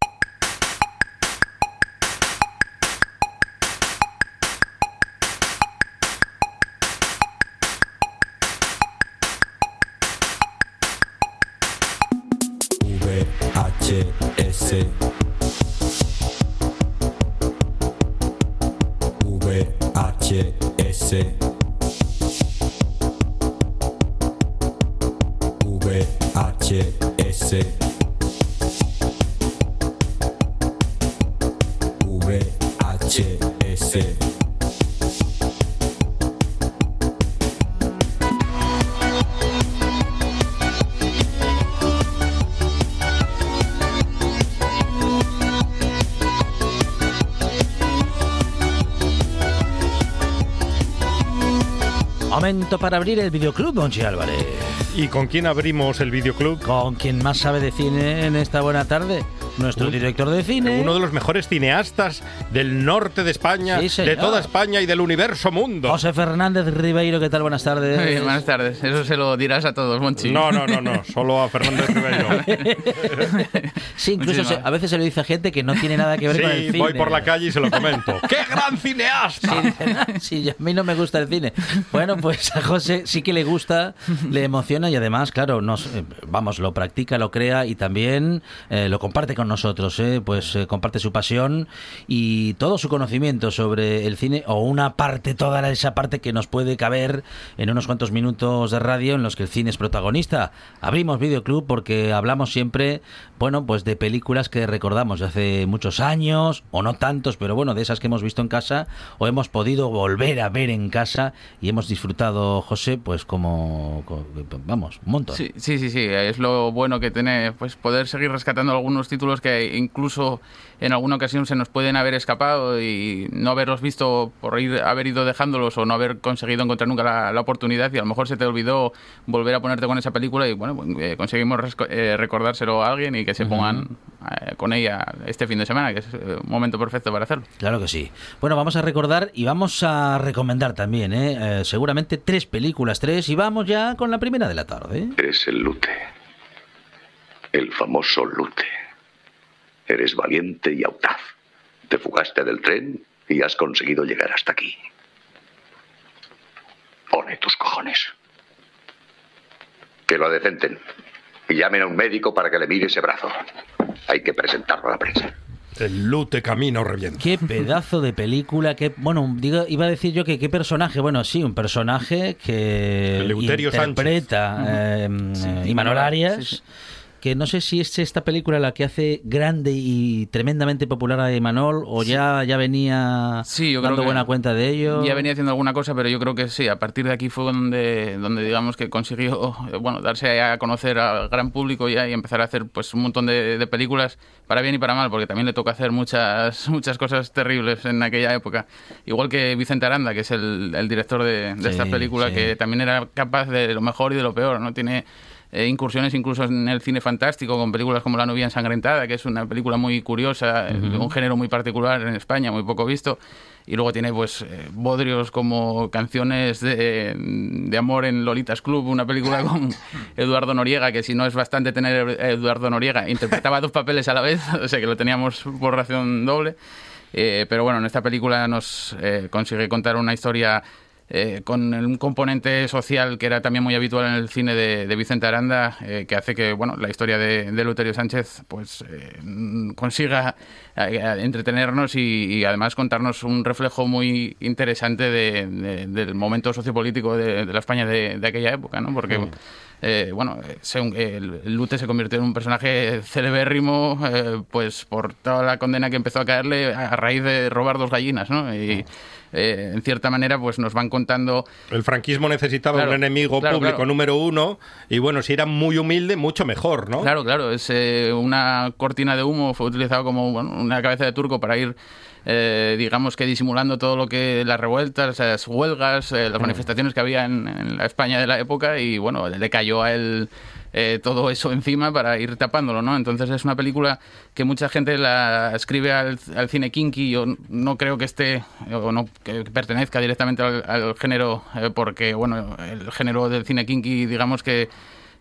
VHS VHS VHS VHS Momento para abrir el videoclub, Don Chi Álvarez. ¿Y con quién abrimos el videoclub? Con quien más sabe de cine en esta buena tarde, nuestro Un- director de cine. Uno de los mejores cineastas del norte de España, Sí, de toda España y del universo mundo. José Fernández Ribeiro, ¿qué tal? Buenas tardes. Muy bien, buenas tardes. Eso se lo dirás a todos, Monchi. No, no, no, no, solo a Fernández Ribeiro. <laughs> Sí, incluso se- a veces se lo dice a gente que no tiene nada que ver con el Sí, cine. voy por la calle y se lo comento. <laughs> ¡Qué gran Sí, cineasta! "Ah, sí, a mí no me gusta el cine. Bueno, pues a José sí que le gusta, le emociona y además, claro, nos, eh, vamos, lo practica, lo crea y también eh, lo comparte con nosotros, ¿eh? pues eh, comparte su pasión y todo su conocimiento sobre el cine o una parte, toda esa parte que nos puede caber en unos cuantos minutos de radio en los que el cine es protagonista. Abrimos Videoclub porque hablamos siempre, bueno, pues de películas que recordamos de hace muchos años o no tantos, pero bueno, de esas que hemos visto en casa o hemos podido volver a ver en casa y hemos disfrutado, José, pues como, co- vamos, un montón. Sí, sí, sí, sí, es lo bueno que tiene pues poder seguir rescatando algunos títulos que incluso en alguna ocasión se nos pueden haber escapado y no haberlos visto por ir, haber ido dejándolos o no haber conseguido encontrar nunca la, la oportunidad y a lo mejor se te olvidó volver a ponerte con esa película y bueno, pues, eh, conseguimos eh, recordárselo a alguien y que se pongan eh, con ella este fin de semana, que es eh, un momento perfecto para hacerlo. Claro que sí. Bueno, vamos a recordar y vamos a recomendar también, ¿eh? Eh, seguramente tres películas, tres, y vamos ya con la primera de la tarde. Eres el Lute. El famoso Lute. Eres valiente y audaz. Te fugaste del tren y has conseguido llegar hasta aquí. Pone tus cojones. Que lo decenten. Y llamen a un médico para que le mire ese brazo. Hay que presentarlo a la prensa. El lute camino revienta. Qué pedazo de película, qué bueno, digo, iba a decir yo que qué personaje, bueno, sí, un personaje que Eleuterio interpreta eh, eh, Imanol Arias. Sí, sí. Que no sé si es esta película la que hace grande y tremendamente popular a Imanol o ya, ya venía Sí, yo creo dando buena cuenta de ello. Ya venía haciendo alguna cosa, pero yo creo que sí, a partir de aquí fue donde, donde digamos que consiguió <laughs> bueno, darse a conocer al gran público ya y empezar a hacer pues un montón de, de películas, para bien y para mal, porque también le toca hacer muchas, <laughs> muchas cosas terribles en aquella época. Igual que Vicente Aranda, que es el, el director de, de Sí, esta película, que también era capaz de lo mejor y de lo peor, ¿no? Tiene eh, incursiones incluso en el cine fantástico con películas como La novia ensangrentada, que es una película muy curiosa, de un género muy particular en España, muy poco visto. Y luego tiene pues eh, bodrios como canciones de, de amor en Lolitas Club, una película <laughs> con Eduardo Noriega, que si no es bastante tener a Eduardo Noriega, interpretaba dos papeles a la vez, <laughs> o sea que lo teníamos por ración doble. Eh, pero bueno, en esta película nos eh, consigue contar una historia eh, con un componente social que era también muy habitual en el cine de, Vicente Aranda, eh, que hace que bueno la historia de, de Luterio Sánchez pues eh, mm, consiga eh, entretenernos y, y además contarnos un reflejo muy interesante de- de- del momento sociopolítico de, la España de, aquella época, ¿no? Porque eh, bueno, eh, se- el, el Lute se convirtió en un personaje celebérrimo eh, pues por toda la condena que empezó a caerle a raíz de robar dos gallinas, ¿no? Y eh, en cierta manera pues nos van contando El franquismo necesitaba Claro, un enemigo claro, público claro. número uno y bueno, si era muy humilde, mucho mejor, ¿no? Claro, claro, es eh, una cortina de humo, fue utilizado como bueno, una cabeza de turco para ir, eh, digamos que disimulando todo lo que las revueltas, las huelgas, eh, las manifestaciones que había en, en la España de la época y bueno, le cayó a él eh, todo eso encima para ir tapándolo, ¿no? Entonces es una película que mucha gente la escribe al, al cine kinky, yo no creo que esté o no que pertenezca directamente al, al género eh, porque bueno, el género del cine kinky digamos que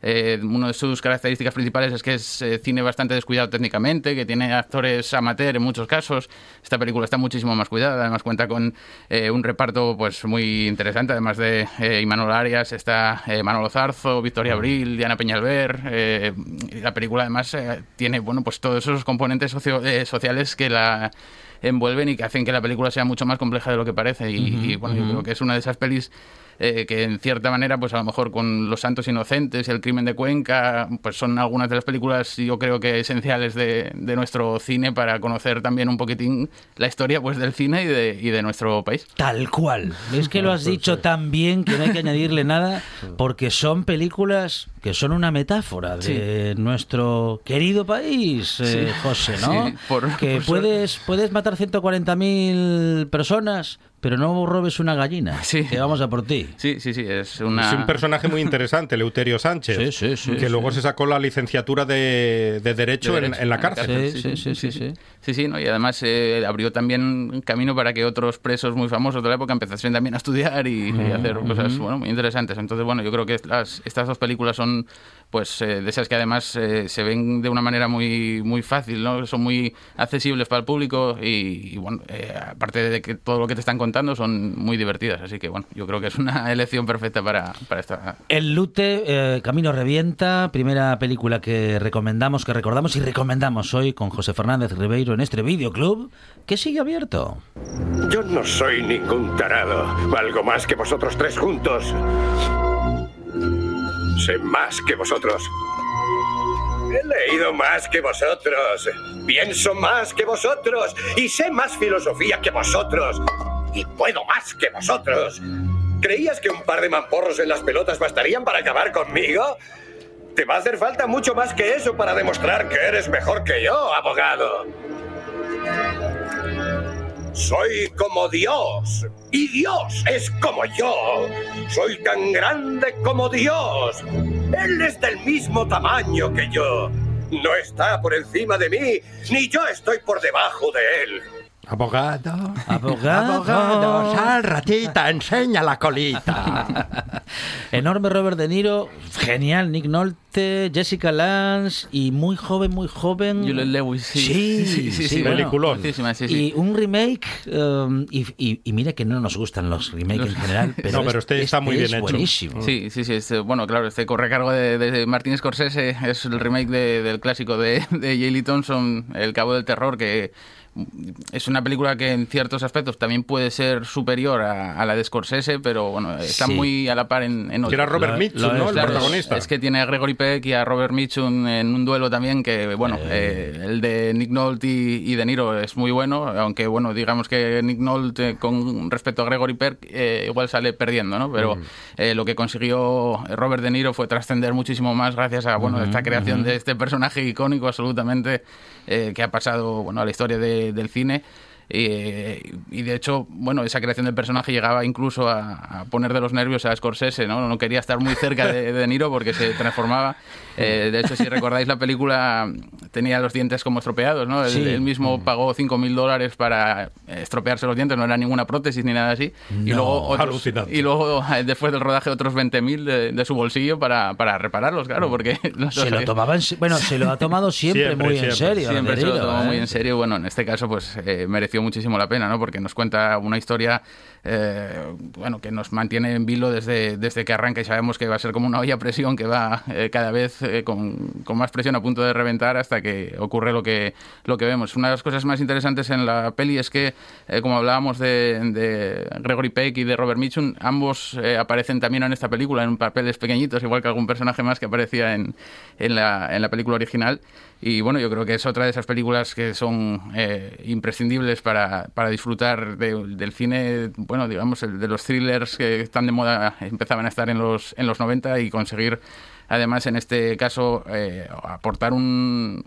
eh, una de sus características principales es que es eh, cine bastante descuidado técnicamente, que tiene actores amateur en muchos casos. Esta película está muchísimo más cuidada, además cuenta con eh, un reparto pues muy interesante, además de eh, Imanol Arias, está Manolo Zarzo, Victoria Abril, Diana Peñalver. la película además tiene bueno pues todos esos componentes socio- eh, sociales que la envuelven y que hacen que la película sea mucho más compleja de lo que parece. Y, y, bueno, yo creo que es una de esas pelis eh, que en cierta manera, pues a lo mejor con Los Santos Inocentes y El Crimen de Cuenca, pues son algunas de las películas, yo creo que esenciales de, de nuestro cine para conocer también un poquitín la historia pues del cine y de, y de nuestro país. Tal cual. Es que lo has dicho tan bien que no hay que añadirle nada, <laughs> porque son películas que son una metáfora de nuestro querido país, eh. José, ¿no? Sí, por- que por puedes, puedes matar 140.000 personas, pero no robes una gallina. Sí. Que vamos a por ti. Sí, sí, sí, es una... Es un personaje muy interesante, Leuterio Sánchez, Sí, sí, sí, que sí. luego se sacó la licenciatura de, de Derecho, de en- derecho, en, la cárcel. Sí, sí, sí, sí, sí. Sí, sí, ¿no? y además eh, abrió también un camino para que otros presos muy famosos de la época empezasen también a estudiar y, y hacer cosas bueno, muy interesantes. Entonces, bueno, yo creo que las, estas dos películas son pues eh, de esas que además eh, se ven de una manera muy muy fácil, ¿no? Son muy accesibles para el público y, y, bueno, eh, aparte de que todo lo que te están contando son muy divertidas. Así que, bueno, yo creo que es una <laughs> elección perfecta para, para esta... El Lute, eh, Camino Revienta, primera película que recomendamos, que recordamos y recomendamos hoy con José Fernández Ribeiro en este videoclub que sigue abierto. Yo no soy ningún tarado. Valgo más que vosotros tres juntos. Sé más que vosotros. He leído más que vosotros. Pienso más que vosotros. Y sé más filosofía que vosotros. Y puedo más que vosotros. ¿Creías que un par de mamporros en las pelotas bastarían para acabar conmigo? Te va a hacer falta mucho más que eso para demostrar que eres mejor que yo, abogado. Soy como Dios. Y Dios es como yo. Soy tan grande como Dios. Él es del mismo tamaño que yo. No está por encima de mí, ni yo estoy por debajo de él. Abogado. Abogado. Abogado, sal ratita, enseña la colita. <laughs> Enorme Robert De Niro, genial Nick Nolte, Jessica Lange y muy joven, muy joven. Juliette Lewis, sí. Sí, <laughs> Sí, sí, sí, bueno. Y un remake, um, y, y, y mira que no nos gustan los remakes en general, <laughs> pero, No, pero este está muy bien es hecho. buenísimo. Sí, sí, sí. este- bueno, claro, este corre cargo de, de Martin Scorsese, es el remake de- del clásico de, de J. Lee Thompson, El Cabo del Terror, que es una película que en ciertos aspectos también puede ser superior a, a la de Scorsese, pero bueno, está Sí. muy a la par en, en Que era otros. Robert Mitchum, ¿no? es, El Claro, protagonista. Es que tiene a Gregory Peck y a Robert Mitchum en un duelo también que, bueno, eh, el de Nick Nolte y, y De Niro es muy bueno, aunque, bueno, digamos que Nick Nolte con respecto a Gregory Peck eh, igual sale perdiendo, ¿no? Pero eh, lo que consiguió Robert De Niro fue trascender muchísimo más gracias a, bueno, esta creación de este personaje icónico absolutamente eh, que ha pasado, bueno, a la historia de- del cine. Eh, y de hecho, bueno, esa creación del personaje llegaba incluso a, a poner de los nervios a Scorsese, ¿no? No quería estar muy cerca de, de Niro porque se transformaba. Eh, de hecho, si recordáis la película, tenía los dientes como estropeados, ¿no? Él, Sí. él mismo pagó 5.000 dólares para estropearse los dientes, no era ninguna prótesis ni nada así. y No, luego, otros- y luego después del rodaje, otros 20.000 de, de su bolsillo para, para repararlos, claro, porque... <laughs> los- Se lo tomaba en bueno, se lo ha tomado siempre, Siempre, <laughs> muy en siempre. serio. Siempre se lo tomó ¿eh? muy en serio. Bueno, en este caso, pues eh, mereció muchísimo la pena, ¿no? Porque nos cuenta una historia, eh, bueno, que nos mantiene en vilo desde, desde que arranca y sabemos que va a ser como una olla a presión que va eh, cada vez eh, con, con más presión a punto de reventar hasta que ocurre lo que, lo que vemos. Una de las cosas más interesantes en la peli es que, como hablábamos de, de Gregory Peck y de Robert Mitchum, ambos aparecen también en esta película en papeles pequeñitos, igual que algún personaje más que aparecía en, en, la, en la película original. Y bueno, yo creo que es otra de esas películas que son eh, imprescindibles para, para disfrutar de- del cine, bueno, digamos, el de los thrillers que están de moda, empezaban a estar en los, en los 90 y conseguir, además, en este caso, eh, aportar un,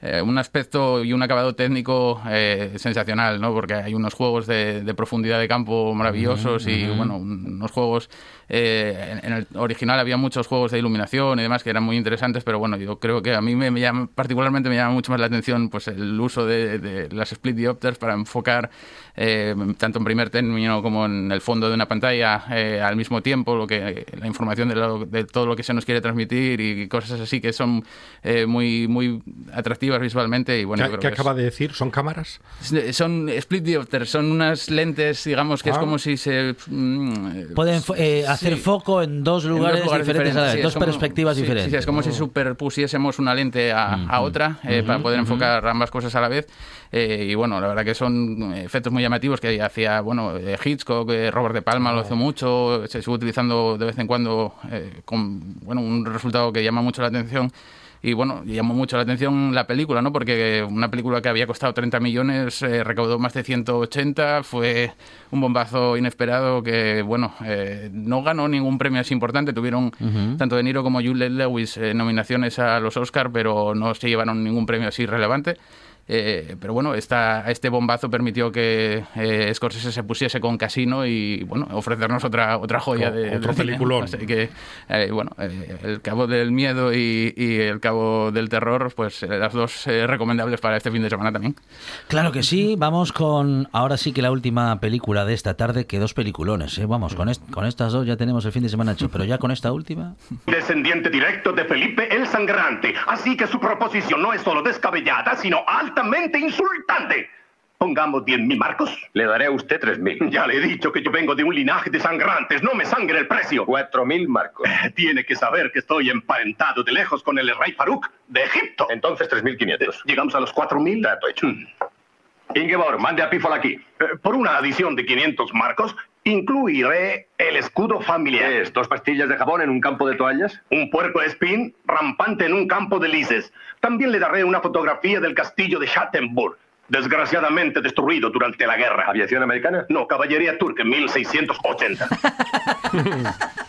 eh, un aspecto y un acabado técnico eh, sensacional, ¿no? Porque hay unos juegos de, de profundidad de campo maravillosos y, bueno, un- unos juegos... eh, en, el original había muchos juegos de iluminación y demás que eran muy interesantes, pero bueno, yo creo que a mí me, me llama, particularmente me llama mucho más la atención pues el uso de, de las split diopters para enfocar eh, tanto en primer término como en el fondo de una pantalla eh, al mismo tiempo lo que la información de, lo- de todo lo que se nos quiere transmitir y cosas así que son eh, muy muy atractivas visualmente y bueno ¿Qué, yo creo qué que es- acaba de decir? ¿Son cámaras? son split diopters, son unas lentes, digamos que es Ah. como si se... mm, Pueden fo- hacer foco en dos en lugares, diferentes, a la vez, sí, dos como- perspectivas sí, diferentes. Sí, es como si superpusiésemos una lente a, a otra eh, para poder enfocar ambas cosas a la vez. Eh, y bueno, la verdad que son efectos muy llamativos que hacía, bueno, eh, Hitchcock, eh, Robert De Palma lo hizo mucho, se sigue utilizando de vez en cuando eh, con, bueno, un resultado que llama mucho la atención. Y bueno, llamó mucho la atención la película, ¿no? Porque una película que había costado 30 millones eh, recaudó más de 180, fue un bombazo inesperado que, bueno, eh, no ganó ningún premio así importante. Tuvieron tanto De Niro como Juliette Lewis eh, nominaciones a los Oscar, pero no se llevaron ningún premio así relevante. Eh, pero bueno, esta, este bombazo permitió que eh, Scorsese se pusiese con Casino y bueno, ofrecernos otra otra joya O- de otro peliculón. Así que eh, bueno, eh, el cabo del miedo y, y el cabo del terror, pues eh, las dos eh, recomendables para este fin de semana también. Claro que sí, vamos con ahora sí que la última película de esta tarde, que dos peliculones, ¿eh? vamos, con, est- con estas dos ya tenemos el fin de semana hecho, pero ya con esta última... Descendiente directo de Felipe el Sangrante. Así que su proposición no es solo descabellada, sino insultante. Pongamos 10 mil marcos. Le daré a usted tres mil. Ya le he dicho que yo vengo de un linaje de sangrantes. No me sangre el precio. Cuatro mil marcos. Tiene que saber que estoy emparentado de lejos con el rey Faruk de Egipto. Entonces tres mil quinientos. Llegamos a los 4 mil. Trato hecho. Ingeborg, mande a Pífol aquí. Eh, Por una adición de 500 marcos, incluiré el escudo familiar. ¿Qué es? ¿Dos pastillas de jabón en un campo de toallas? Un puerco espín rampante en un campo de lices. También le daré una fotografía del castillo de Schattenburg, desgraciadamente destruido durante la guerra. ¿Aviación americana? No, caballería turca en 1680. <laughs>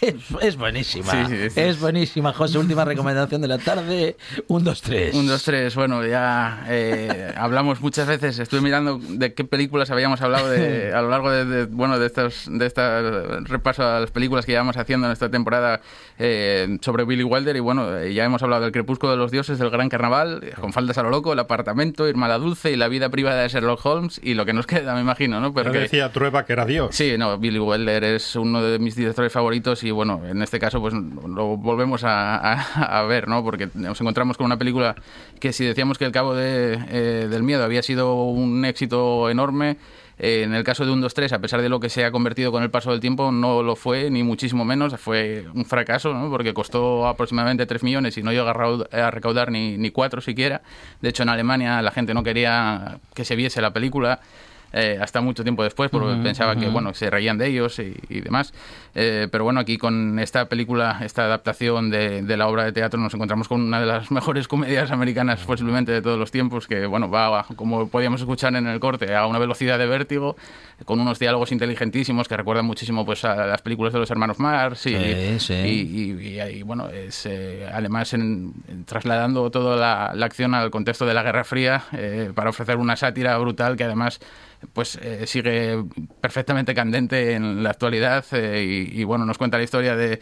Es, es buenísima, Sí, sí, sí. es buenísima, José, última recomendación de la tarde, un, dos, tres. Un, dos, tres. Bueno, ya eh, hablamos muchas veces. Estuve mirando de qué películas habíamos hablado de, a lo largo de, de, bueno de estos de esta repaso a las películas que llevamos haciendo en esta temporada eh, sobre Billy Wilder y bueno eh, ya hemos hablado del Crepúsculo de los Dioses, del Gran Carnaval, con faldas a lo loco, el apartamento, Irma la Dulce y la vida privada de Sherlock Holmes y lo que nos queda, me imagino, ¿no? Porque decía Trueba que era Dios. Sí, no, Billy Wilder es uno de mis directores favoritos y bueno, en este caso pues lo volvemos a, ver, ¿no? Porque nos encontramos con una película que si decíamos que El Cabo de, eh, del Miedo había sido un éxito enorme, eh, en el caso de un 2-3, a pesar de lo que se ha convertido con el paso del tiempo, no lo fue, ni muchísimo menos. Fue un fracaso, ¿no? porque costó aproximadamente 3 millones y no llegó a recaudar ni, ni 4 siquiera. De hecho, en Alemania la gente no quería que se viese la película. Eh, hasta mucho tiempo después, porque pensaba que bueno se reían de ellos y, demás. Eh, pero bueno, aquí con esta película, esta adaptación de, la obra de teatro, nos encontramos con una de las <laughs> mejores comedias americanas posiblemente de todos los tiempos, que bueno, va, como podíamos escuchar en el corte, a una velocidad de vértigo, con unos diálogos inteligentísimos que recuerdan muchísimo pues a las películas de los hermanos Mars y, y, bueno, es, eh, además en, trasladando toda la, acción al contexto de la Guerra Fría para ofrecer una sátira brutal que además pues eh, sigue perfectamente candente en la actualidad eh, y, bueno nos cuenta la historia de,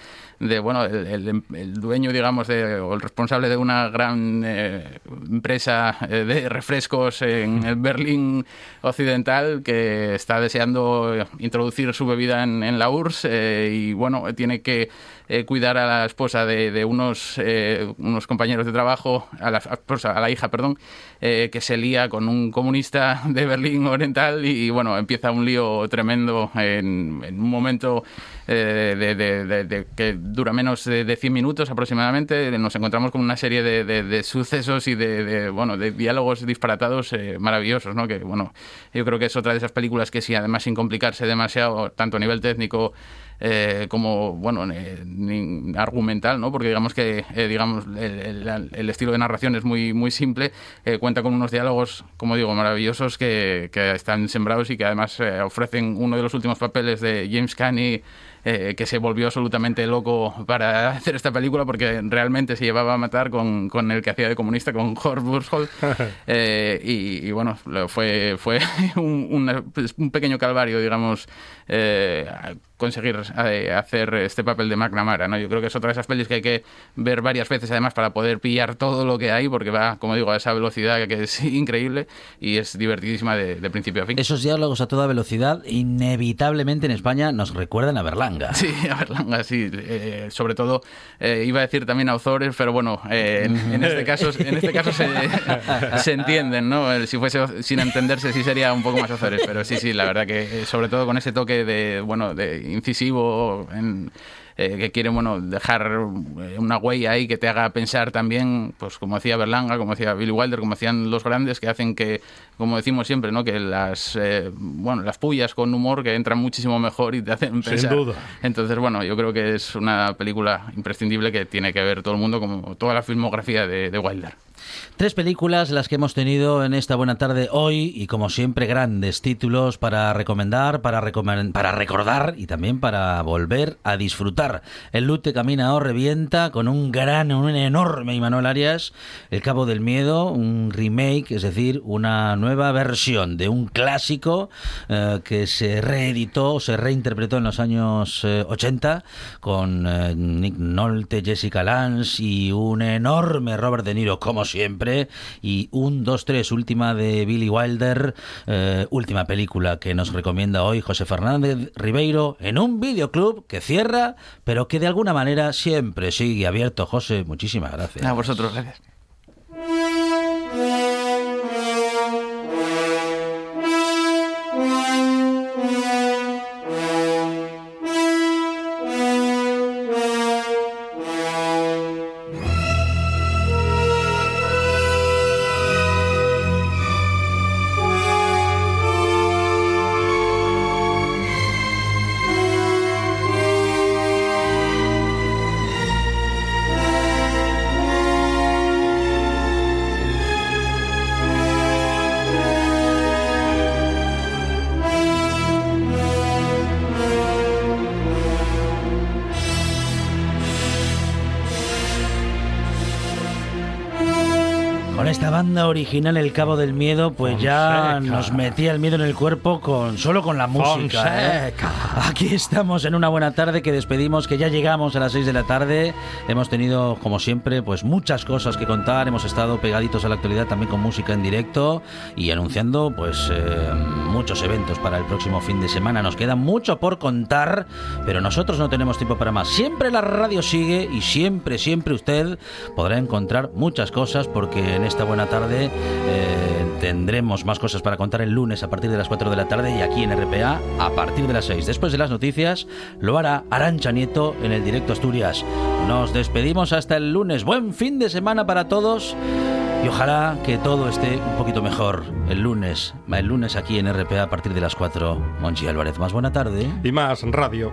bueno el, dueño digamos de, o el responsable de una gran eh, empresa de refrescos en el Berlín occidental que está deseando introducir su bebida en, la URSS y bueno tiene que cuidar a la esposa de, unos unos compañeros de trabajo a la, a la hija perdón que se lía con un comunista de Berlín Oriental y, bueno, empieza un lío tremendo en, un momento eh, de, que dura menos de, 100 minutos aproximadamente. Nos encontramos con una serie de, sucesos y de, bueno, de diálogos disparatados eh, maravillosos, ¿no? Que bueno, yo creo que es otra de esas películas que sí, además sin complicarse demasiado, tanto a nivel técnico eh, como bueno argumental no porque digamos que eh, digamos el, estilo de narración es muy muy simple eh, cuenta con unos diálogos como digo maravillosos que, están sembrados y que además ofrecen uno de los últimos papeles de James Caan eh, que se volvió absolutamente loco para hacer esta película porque realmente se llevaba a matar con, con el que hacía de comunista, con Horst Bursholt. <laughs> Eh, y, bueno, fue, fue <laughs> un, pues, un, pequeño calvario, digamos, eh, conseguir hacer este papel de McNamara. ¿no? Yo creo que es otra de esas pelis que hay que ver varias veces además para poder pillar todo lo que hay porque va, como digo, a esa velocidad que es <laughs> increíble y es divertidísima de, de principio a fin. Esos diálogos a toda velocidad inevitablemente en España nos recuerdan a Berlán. <laughs> Sí, a Berlanga, sí. Eh, sobre todo, eh, iba a decir también a Ozores, pero bueno, eh, en, este caso, en este caso se, <laughs> entienden, ¿no? Si fuese sin entenderse, sí sería un poco más Ozores, pero sí, sí, la verdad que sobre todo con ese toque de, bueno, de incisivo en eh, que quieren bueno, dejar eh, una huella ahí que te haga pensar también, pues como decía Berlanga, como decía Billy Wilder, como decían los grandes, que hacen que, como decimos siempre, ¿no? que las, eh, bueno, las pullas con humor que entran muchísimo mejor y te hacen pensar. Sin duda. Entonces, bueno, yo creo que es una película imprescindible que tiene que ver todo el mundo, como toda la filmografía de, de Wilder. Tres películas las que hemos tenido en esta buena tarde hoy y como siempre grandes títulos para recomendar, para, para recordar y también para volver a disfrutar. El Lute camina o revienta con un gran, un enorme Imanol Arias, El Cabo del Miedo, un remake, es decir, una nueva versión de un clásico eh, que se reeditó, se reinterpretó en los años 80 eh, con eh, Nick Nolte, Jessica Lance y un enorme Robert De Niro como siempre. Y un, dos, tres, última de Billy Wilder, eh, última película que nos recomienda hoy José Fernández Ribeiro en un videoclub que cierra, pero que de alguna manera siempre sigue abierto. José, muchísimas gracias. A vosotros, gracias. Banda original El Cabo del Miedo, pues ya nos metía el miedo en el cuerpo con solo con la música. ¿eh? Aquí estamos en una buena tarde que despedimos, que ya llegamos a las 6 de la tarde. Hemos tenido, como siempre, pues muchas cosas que contar. Hemos estado pegaditos a la actualidad también con música en directo y anunciando pues eh, muchos eventos para el próximo fin de semana. Nos queda mucho por contar, pero nosotros no tenemos tiempo para más. Siempre la radio sigue y siempre, siempre usted podrá encontrar muchas cosas porque en esta buena tarde eh, tendremos más cosas para contar el lunes a partir de las 4 de la tarde y aquí en RPA a partir de las 6. Después de las noticias lo hará Arancha Nieto en el directo Asturias. Nos despedimos hasta el lunes. Buen fin de semana para todos. Y ojalá que todo esté un poquito mejor el lunes. El lunes aquí en RPA a partir de las 4. Monchi Álvarez, más buena tarde. Y más radio.